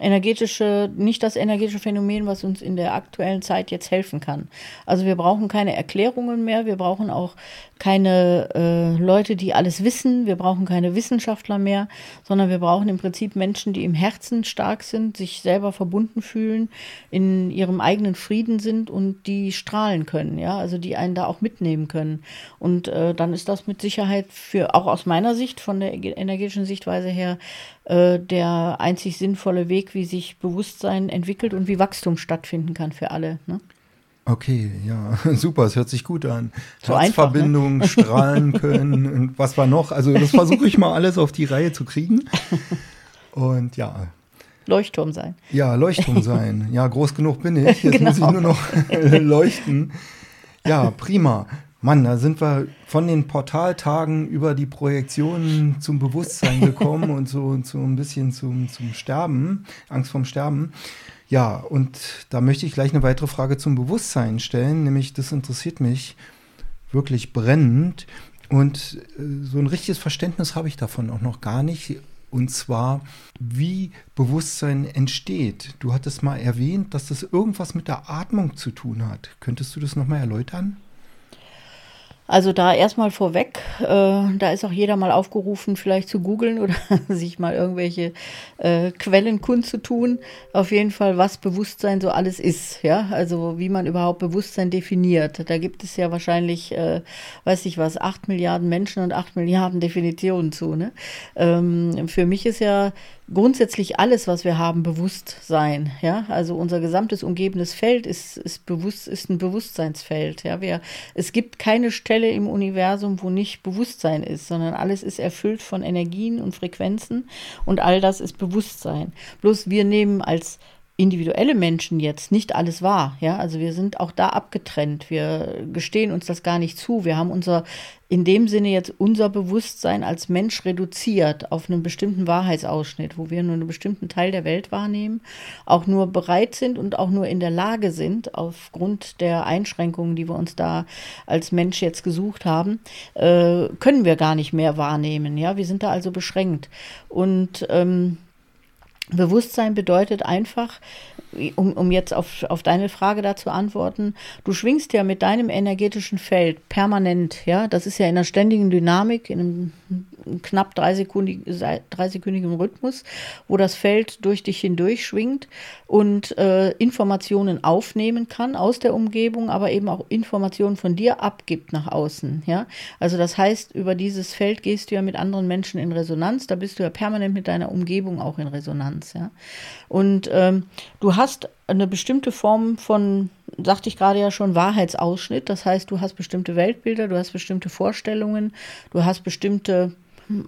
energetische, nicht das energetische Phänomen, was uns in der aktuellen Zeit jetzt helfen kann. Also wir brauchen keine Erklärungen mehr, wir brauchen auch keine äh, Leute, die alles wissen, wir brauchen keine Wissenschaftler mehr, sondern wir brauchen im Prinzip Menschen, die im Herzen stark sind, sich selber verbunden fühlen, in ihrem eigenen Frieden sind und die strahlen können, ja, also die einen da auch mitnehmen können. Und äh, dann ist das mit Sicherheit für, auch aus meiner Sicht, von der energetischen Sichtweise her, äh, der einzig sinnvolle Weg, wie sich Bewusstsein entwickelt und wie Wachstum stattfinden kann für alle. Ne? Okay, ja, [LAUGHS] super, es hört sich gut an. So Herzverbindung, ne? [LAUGHS] strahlen können und was war noch? Also das versuche ich mal alles auf die Reihe zu kriegen. Und ja. Leuchtturm sein. Ja, Leuchtturm sein. [LAUGHS] Ja, groß genug bin ich. Jetzt genau. muss ich genau. nur noch leuchten. Ja, prima. Mann, da sind wir von den Portaltagen über die Projektionen zum Bewusstsein gekommen [LAUGHS] und so, und so ein bisschen zum, zum Sterben, Angst vorm Sterben. Ja, und da möchte ich gleich eine weitere Frage zum Bewusstsein stellen, nämlich das interessiert mich wirklich brennend. Und äh, so ein richtiges Verständnis habe ich davon auch noch gar nicht. Und zwar, wie Bewusstsein entsteht. Du hattest mal erwähnt, dass das irgendwas mit der Atmung zu tun hat. Könntest du das nochmal erläutern? Also da erstmal vorweg, äh, da ist auch jeder mal aufgerufen, vielleicht zu googeln oder [LAUGHS] sich mal irgendwelche äh, Quellen kundzutun. Auf jeden Fall, was Bewusstsein so alles ist, ja, also wie man überhaupt Bewusstsein definiert. Da gibt es ja wahrscheinlich, äh, weiß ich was, acht Milliarden Menschen und acht Milliarden Definitionen zu. Ne? Ähm, für mich ist ja grundsätzlich alles, was wir haben, Bewusstsein. Ja, also unser gesamtes umgebendes Feld ist, ist bewusst, ist ein Bewusstseinsfeld. Ja, wir, es gibt keine Stelle im Universum, wo nicht Bewusstsein ist, sondern alles ist erfüllt von Energien und Frequenzen und all das ist Bewusstsein. Bloß wir nehmen als individuelle Menschen jetzt nicht alles wahr. Ja, also wir sind auch da abgetrennt. Wir gestehen uns das gar nicht zu. Wir haben unser, in dem Sinne jetzt unser Bewusstsein als Mensch reduziert auf einen bestimmten Wahrheitsausschnitt, wo wir nur einen bestimmten Teil der Welt wahrnehmen, auch nur bereit sind und auch nur in der Lage sind, aufgrund der Einschränkungen, die wir uns da als Mensch jetzt gesucht haben, äh, können wir gar nicht mehr wahrnehmen. Ja, wir sind da also beschränkt. Und ähm, Bewusstsein bedeutet einfach, um, um jetzt auf, auf deine Frage da zu antworten, du schwingst ja mit deinem energetischen Feld permanent, ja, das ist ja in einer ständigen Dynamik, in einem knapp dreisekündigen Rhythmus, wo das Feld durch dich hindurch schwingt und äh, Informationen aufnehmen kann aus der Umgebung, aber eben auch Informationen von dir abgibt nach außen. Ja? Also das heißt, über dieses Feld gehst du ja mit anderen Menschen in Resonanz, da bist du ja permanent mit deiner Umgebung auch in Resonanz. Ja? Und ähm, du hast eine bestimmte Form von, sagte ich gerade ja schon, Wahrheitsausschnitt. Das heißt, du hast bestimmte Weltbilder, du hast bestimmte Vorstellungen, du hast bestimmte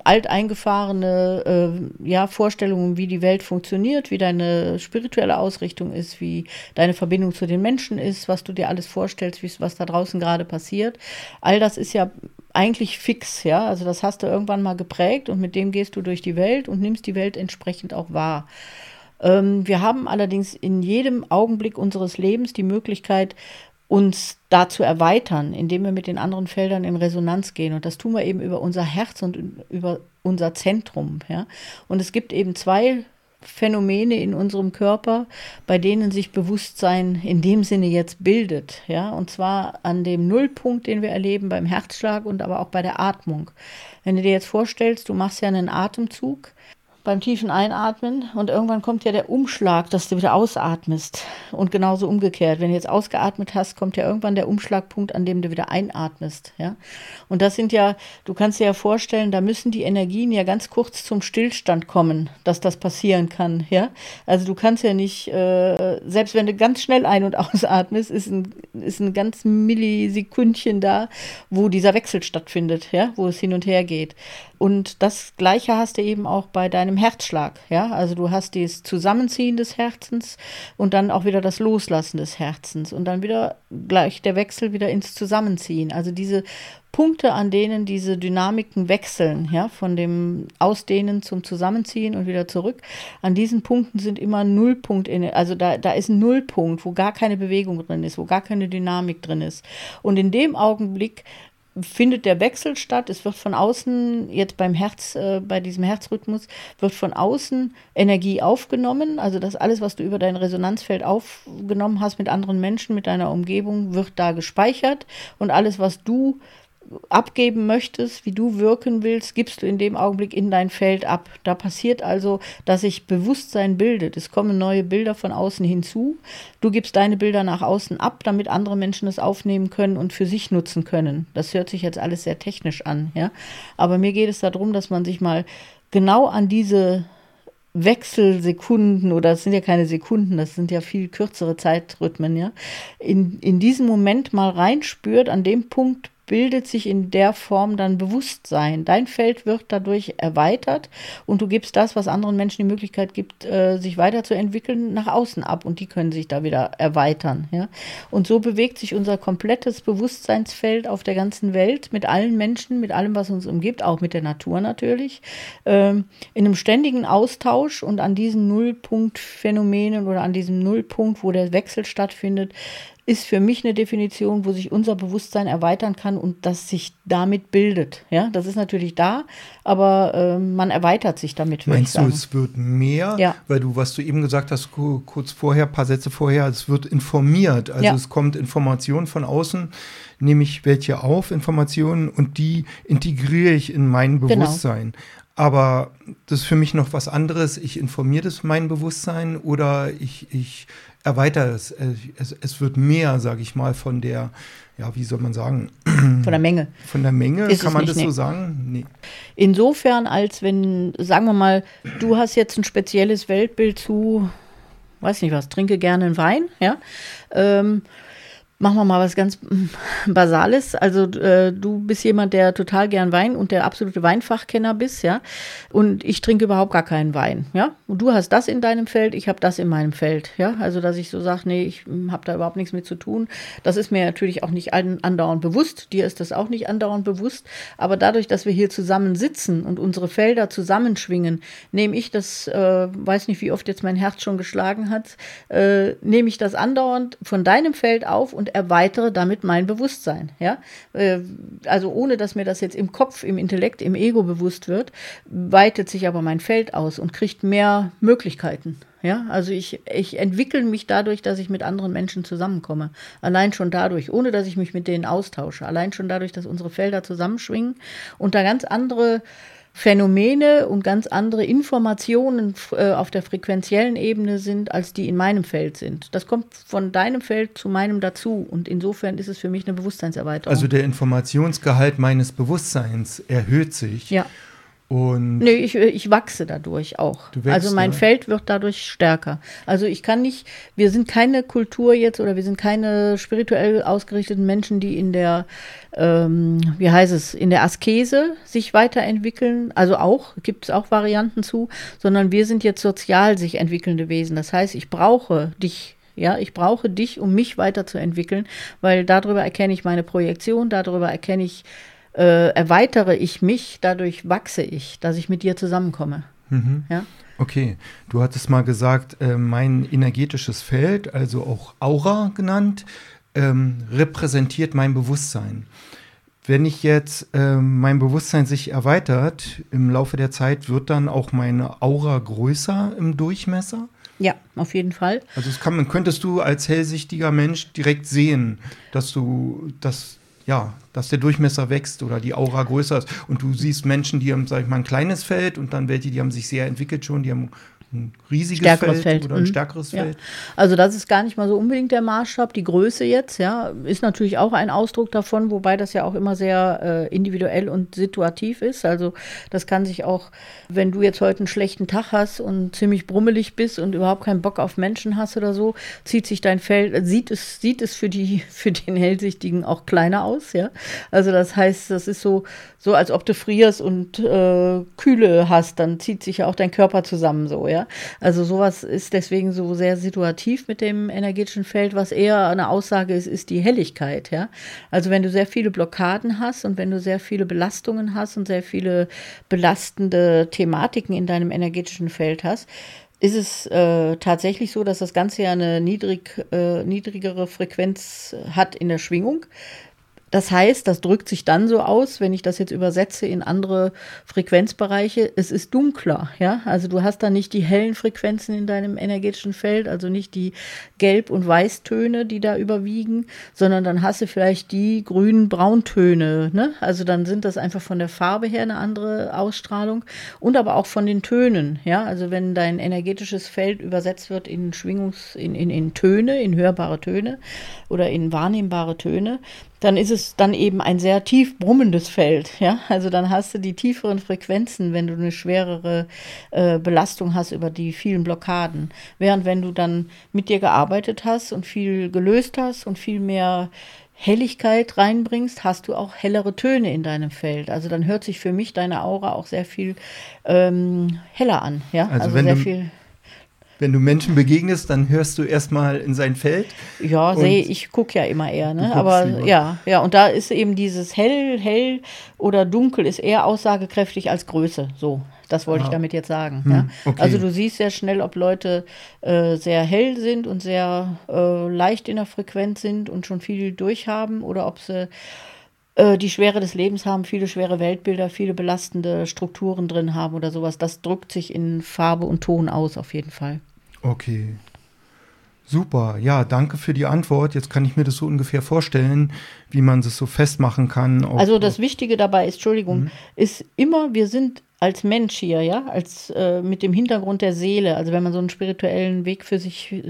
alteingefahrene äh, ja, Vorstellungen, wie die Welt funktioniert, wie deine spirituelle Ausrichtung ist, wie deine Verbindung zu den Menschen ist, was du dir alles vorstellst, was da draußen gerade passiert. All das ist ja eigentlich fix, ja. Also das hast du irgendwann mal geprägt und mit dem gehst du durch die Welt und nimmst die Welt entsprechend auch wahr. Ähm, wir haben allerdings in jedem Augenblick unseres Lebens die Möglichkeit, uns da zu erweitern, indem wir mit den anderen Feldern in Resonanz gehen. Und das tun wir eben über unser Herz und über unser Zentrum. Ja? Und es gibt eben zwei Phänomene in unserem Körper, bei denen sich Bewusstsein in dem Sinne jetzt bildet. Ja? Und zwar an dem Nullpunkt, den wir erleben beim Herzschlag und aber auch bei der Atmung. Wenn du dir jetzt vorstellst, du machst ja einen Atemzug, beim tiefen Einatmen und irgendwann kommt ja der Umschlag, dass du wieder ausatmest. Und genauso umgekehrt. Wenn du jetzt ausgeatmet hast, kommt ja irgendwann der Umschlagpunkt, an dem du wieder einatmest. Ja? Und das sind ja, du kannst dir ja vorstellen, da müssen die Energien ja ganz kurz zum Stillstand kommen, dass das passieren kann. Ja? Also du kannst ja nicht, äh, selbst wenn du ganz schnell ein- und [LAUGHS] ausatmest, ist ein, ist ein ganz Millisekündchen da, wo dieser Wechsel stattfindet, ja? wo es hin und her geht. Und das Gleiche hast du eben auch bei deinem Herzschlag. Ja, also du hast das Zusammenziehen des Herzens und dann auch wieder das Loslassen des Herzens und dann wieder gleich der Wechsel wieder ins Zusammenziehen. Also diese Punkte, an denen diese Dynamiken wechseln, ja, von dem Ausdehnen zum Zusammenziehen und wieder zurück. An diesen Punkten sind immer Nullpunkt, in, also da, da ist ein Nullpunkt, wo gar keine Bewegung drin ist, wo gar keine Dynamik drin ist. Und in dem Augenblick findet der Wechsel statt. Es wird von außen, jetzt beim Herz, äh, bei diesem Herzrhythmus, wird von außen Energie aufgenommen. Also das alles, was du über dein Resonanzfeld aufgenommen hast mit anderen Menschen, mit deiner Umgebung, wird da gespeichert. Und alles, was du abgeben möchtest, wie du wirken willst, gibst du in dem Augenblick in dein Feld ab. Da passiert also, dass sich Bewusstsein bildet. Es kommen neue Bilder von außen hinzu. Du gibst deine Bilder nach außen ab, damit andere Menschen es aufnehmen können und für sich nutzen können. Das hört sich jetzt alles sehr technisch an, ja. Aber mir geht es darum, dass man sich mal genau an diese Wechselsekunden oder es sind ja keine Sekunden, das sind ja viel kürzere Zeitrhythmen, ja, in, in diesen Moment mal reinspürt, an dem Punkt bildet sich in der Form dann Bewusstsein. Dein Feld wird dadurch erweitert und du gibst das, was anderen Menschen die Möglichkeit gibt, äh, sich weiterzuentwickeln, nach außen ab und die können sich da wieder erweitern. Ja? Und so bewegt sich unser komplettes Bewusstseinsfeld auf der ganzen Welt mit allen Menschen, mit allem, was uns umgibt, auch mit der Natur natürlich, ähm, in einem ständigen Austausch und an diesen Nullpunktphänomenen oder an diesem Nullpunkt, wo der Wechsel stattfindet, ist für mich eine Definition, wo sich unser Bewusstsein erweitern kann und das sich damit bildet. Ja, das ist natürlich da, aber äh, man erweitert sich damit. Meinst du, es wird mehr? Ja. Weil du, was du eben gesagt hast, kurz vorher, paar Sätze vorher, es wird informiert. Also ja. es kommt Information von außen, nehme ich welche auf, Informationen, und die integriere ich in mein genau. Bewusstsein. Genau. Aber das ist für mich noch was anderes. Ich informiere das mein Bewusstsein oder ich, ich erweitere es. es. Es wird mehr, sage ich mal, von der, ja, wie soll man sagen? Von der Menge. Von der Menge, ist kann man nicht, das nee. so sagen? Nee. Insofern, als wenn, sagen wir mal, du hast jetzt ein spezielles Weltbild zu, weiß nicht was, trinke gerne einen Wein, ja. Ähm, Machen wir mal was ganz [LAUGHS] Basales. Also äh, du bist jemand, der total gern Wein und der absolute Weinfachkenner bist, ja. Und ich trinke überhaupt gar keinen Wein, ja. Und du hast das in deinem Feld, ich habe das in meinem Feld, ja. Also dass ich so sage, nee, ich hm, habe da überhaupt nichts mit zu tun. Das ist mir natürlich auch nicht andauernd bewusst. Dir ist das auch nicht andauernd bewusst. Aber dadurch, dass wir hier zusammen sitzen und unsere Felder zusammenschwingen, nehme ich das, äh, weiß nicht, wie oft jetzt mein Herz schon geschlagen hat, äh, nehme ich das andauernd von deinem Feld auf und erweitere damit mein Bewusstsein. Ja? Äh, also ohne, dass mir das jetzt im Kopf, im Intellekt, im Ego bewusst wird, weitet sich aber mein Feld aus und kriegt mehr Möglichkeiten. Ja, also ich, ich entwickle mich dadurch, dass ich mit anderen Menschen zusammenkomme. Allein schon dadurch, ohne dass ich mich mit denen austausche. Allein schon dadurch, dass unsere Felder zusammenschwingen und da ganz andere Phänomene und ganz andere Informationen äh, auf der frequenziellen Ebene sind, als die in meinem Feld sind. Das kommt von deinem Feld zu meinem dazu und insofern ist es für mich eine Bewusstseinserweiterung. Also der Informationsgehalt meines Bewusstseins erhöht sich. Ja. Und nee, ich, ich wachse dadurch auch. Wächst, also mein ja. Feld wird dadurch stärker. Also ich kann nicht, wir sind keine Kultur jetzt oder wir sind keine spirituell ausgerichteten Menschen, die in der, ähm, wie heißt es, in der Askese sich weiterentwickeln. Also auch, gibt es auch Varianten zu, sondern wir sind jetzt sozial sich entwickelnde Wesen. Das heißt, ich brauche dich ja, ich brauche dich, um mich weiterzuentwickeln, weil darüber erkenne ich meine Projektion, darüber erkenne ich äh, erweitere ich mich, dadurch wachse ich, dass ich mit dir zusammenkomme. Mhm. Ja? Okay, du hattest mal gesagt, äh, mein energetisches Feld, also auch Aura genannt, ähm, repräsentiert mein Bewusstsein. Wenn ich jetzt äh, mein Bewusstsein sich erweitert im Laufe der Zeit, wird dann auch meine Aura größer im Durchmesser? Ja, auf jeden Fall. Also das kann, könntest du als hellsichtiger Mensch direkt sehen, dass du, dass ja, dass der Durchmesser wächst oder die Aura größer ist. Und du siehst Menschen, die haben, sag ich mal, ein kleines Feld und dann welche, die haben sich sehr entwickelt schon, die haben ein riesiges stärkeres Feld, Feld, oder ein mhm. stärkeres ja. Feld. Also das ist gar nicht mal so unbedingt der Maßstab. Die Größe jetzt, ja, ist natürlich auch ein Ausdruck davon, wobei das ja auch immer sehr äh, individuell und situativ ist. Also das kann sich auch, wenn du jetzt heute einen schlechten Tag hast und ziemlich brummelig bist und überhaupt keinen Bock auf Menschen hast oder so, zieht sich dein Feld, sieht es, sieht es für die, [LAUGHS] für den Hellsichtigen auch kleiner aus, ja. Also das heißt, das ist so, so als ob du frierst und äh, Kühle hast, dann zieht sich ja auch dein Körper zusammen so, ja. Also sowas ist deswegen so sehr situativ mit dem energetischen Feld. Was eher eine Aussage ist, ist die Helligkeit, ja. Also wenn du sehr viele Blockaden hast und wenn du sehr viele Belastungen hast und sehr viele belastende Thematiken in deinem energetischen Feld hast, ist es äh, tatsächlich so, dass das Ganze ja eine niedrig, äh, niedrigere Frequenz hat in der Schwingung. Das heißt, das drückt sich dann so aus, wenn ich das jetzt übersetze in andere Frequenzbereiche, es ist dunkler, ja? Also du hast da nicht die hellen Frequenzen in deinem energetischen Feld, also nicht die Gelb- und Weißtöne, die da überwiegen, sondern dann hast du vielleicht die grünen Brauntöne, ne? Also dann sind das einfach von der Farbe her eine andere Ausstrahlung und aber auch von den Tönen, ja? Also wenn dein energetisches Feld übersetzt wird in Schwingungs in, in, in Töne, in hörbare Töne oder in wahrnehmbare Töne, dann ist es dann eben ein sehr tief brummendes Feld. Ja? Also dann hast du die tieferen Frequenzen, wenn du eine schwerere äh, Belastung hast über die vielen Blockaden. Während wenn du dann mit dir gearbeitet hast und viel gelöst hast und viel mehr Helligkeit reinbringst, hast du auch hellere Töne in deinem Feld. Also dann hört sich für mich deine Aura auch sehr viel ähm, heller an. Ja? Also, also sehr viel wenn du Menschen begegnest, dann hörst du erstmal in sein Feld. Ja, sehe ich gucke ja immer eher, ne? Aber lieber. ja, ja, und da ist eben dieses hell, hell oder dunkel ist eher aussagekräftig als Größe. So. Das wollte ah. ich damit jetzt sagen. Hm, ja? okay. Also du siehst sehr schnell, ob Leute äh, sehr hell sind und sehr äh, leicht in der Frequenz sind und schon viel durchhaben oder ob sie äh, die Schwere des Lebens haben, viele schwere Weltbilder, viele belastende Strukturen drin haben oder sowas. Das drückt sich in Farbe und Ton aus, auf jeden Fall. Okay. Super, ja, danke für die Antwort. Jetzt kann ich mir das so ungefähr vorstellen, wie man es so festmachen kann. also das Wichtige dabei ist, Entschuldigung, mhm. ist immer, wir sind als Mensch hier, ja, als äh, mit dem Hintergrund der Seele, also wenn man so einen spirituellen Weg für sich äh,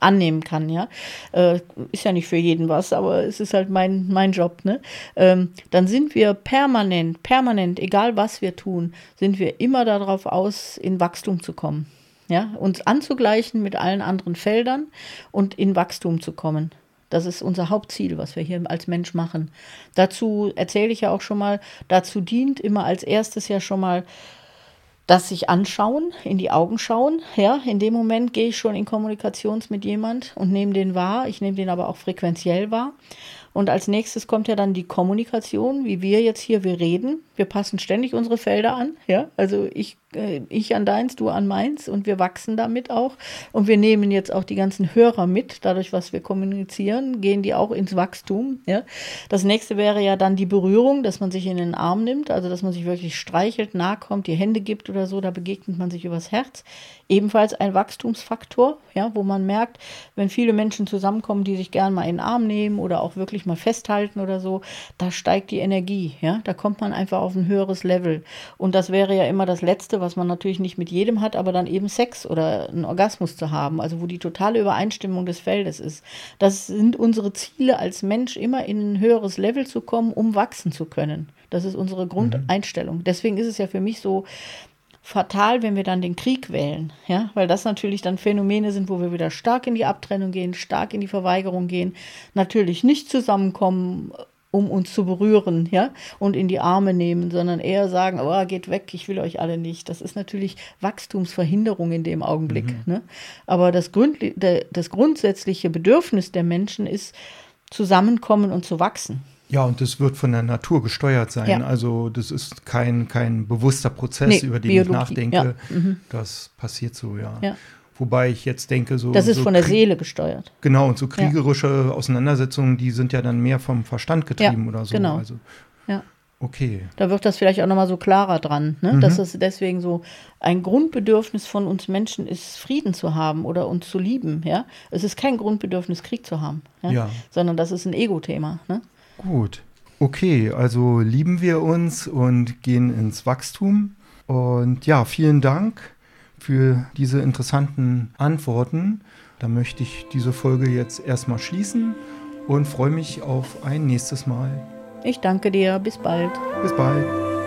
annehmen kann, ja, äh, ist ja nicht für jeden was, aber es ist halt mein, mein Job, ne? Ähm, dann sind wir permanent, permanent, egal was wir tun, sind wir immer darauf aus, in Wachstum zu kommen, ja, uns anzugleichen mit allen anderen Feldern und in Wachstum zu kommen. Das ist unser Hauptziel, was wir hier als Mensch machen. Dazu erzähle ich ja auch schon mal, dazu dient immer als erstes ja schon mal das sich anschauen, in die Augen schauen. Ja, in dem Moment gehe ich schon in Kommunikations mit jemand und nehme den wahr. Ich nehme den aber auch frequenziell wahr. Und als nächstes kommt ja dann die Kommunikation, wie wir jetzt hier, wir reden. Wir passen ständig unsere Felder an. Ja, also ich äh, ich an deins, du an meins und wir wachsen damit auch. Und wir nehmen jetzt auch die ganzen Hörer mit, dadurch, was wir kommunizieren, gehen die auch ins Wachstum. Ja? Das nächste wäre ja dann die Berührung, dass man sich in den Arm nimmt, also dass man sich wirklich streichelt, nahe kommt, die Hände gibt oder so, da begegnet man sich übers Herz. Ebenfalls ein Wachstumsfaktor, ja, wo man merkt, wenn viele Menschen zusammenkommen, die sich gern mal in den Arm nehmen oder auch wirklich mal festhalten oder so, da steigt die Energie, ja, da kommt man einfach auf ein höheres Level. Und das wäre ja immer das Letzte, was man natürlich nicht mit jedem hat, aber dann eben Sex oder einen Orgasmus zu haben, also wo die totale Übereinstimmung des Feldes ist. Das sind unsere Ziele als Mensch, immer in ein höheres Level zu kommen, um wachsen zu können. Das ist unsere Grundeinstellung. Mhm. Deswegen ist es ja für mich so fatal, wenn wir dann den Krieg wählen, ja, weil das natürlich dann Phänomene sind, wo wir wieder stark in die Abtrennung gehen, stark in die Verweigerung gehen, natürlich nicht zusammenkommen, um uns zu berühren, ja, und in die Arme nehmen, sondern eher sagen, oh, geht weg, ich will euch alle nicht. Das ist natürlich Wachstumsverhinderung in dem Augenblick. Mhm. Ne? Aber das, Grund, das grundsätzliche Bedürfnis der Menschen ist, zusammenkommen und zu wachsen. Ja, und das wird von der Natur gesteuert sein. Ja. Also das ist kein, kein bewusster Prozess, nee, über den Biologie. ich nachdenke. Ja. Mhm. Das passiert so, ja. ja. Wobei ich jetzt denke, so. Das ist so von der Seele gesteuert. Genau, und so kriegerische. Auseinandersetzungen, die sind ja dann mehr vom Verstand getrieben oder so. Genau. Also, ja. Okay. Da wird das vielleicht auch nochmal so klarer dran, ne? Mhm. dass es deswegen so ein Grundbedürfnis von uns Menschen ist, Frieden zu haben oder uns zu lieben. Ja? Es ist kein Grundbedürfnis, Krieg zu haben, ja? ja. sondern das ist ein Ego-Thema. Ne? Gut. Okay, also lieben wir uns und gehen ins Wachstum. Und ja, vielen Dank für diese interessanten Antworten. Da möchte ich diese Folge jetzt erstmal schließen und freue mich auf ein nächstes Mal. Ich danke dir. Bis bald. Bis bald.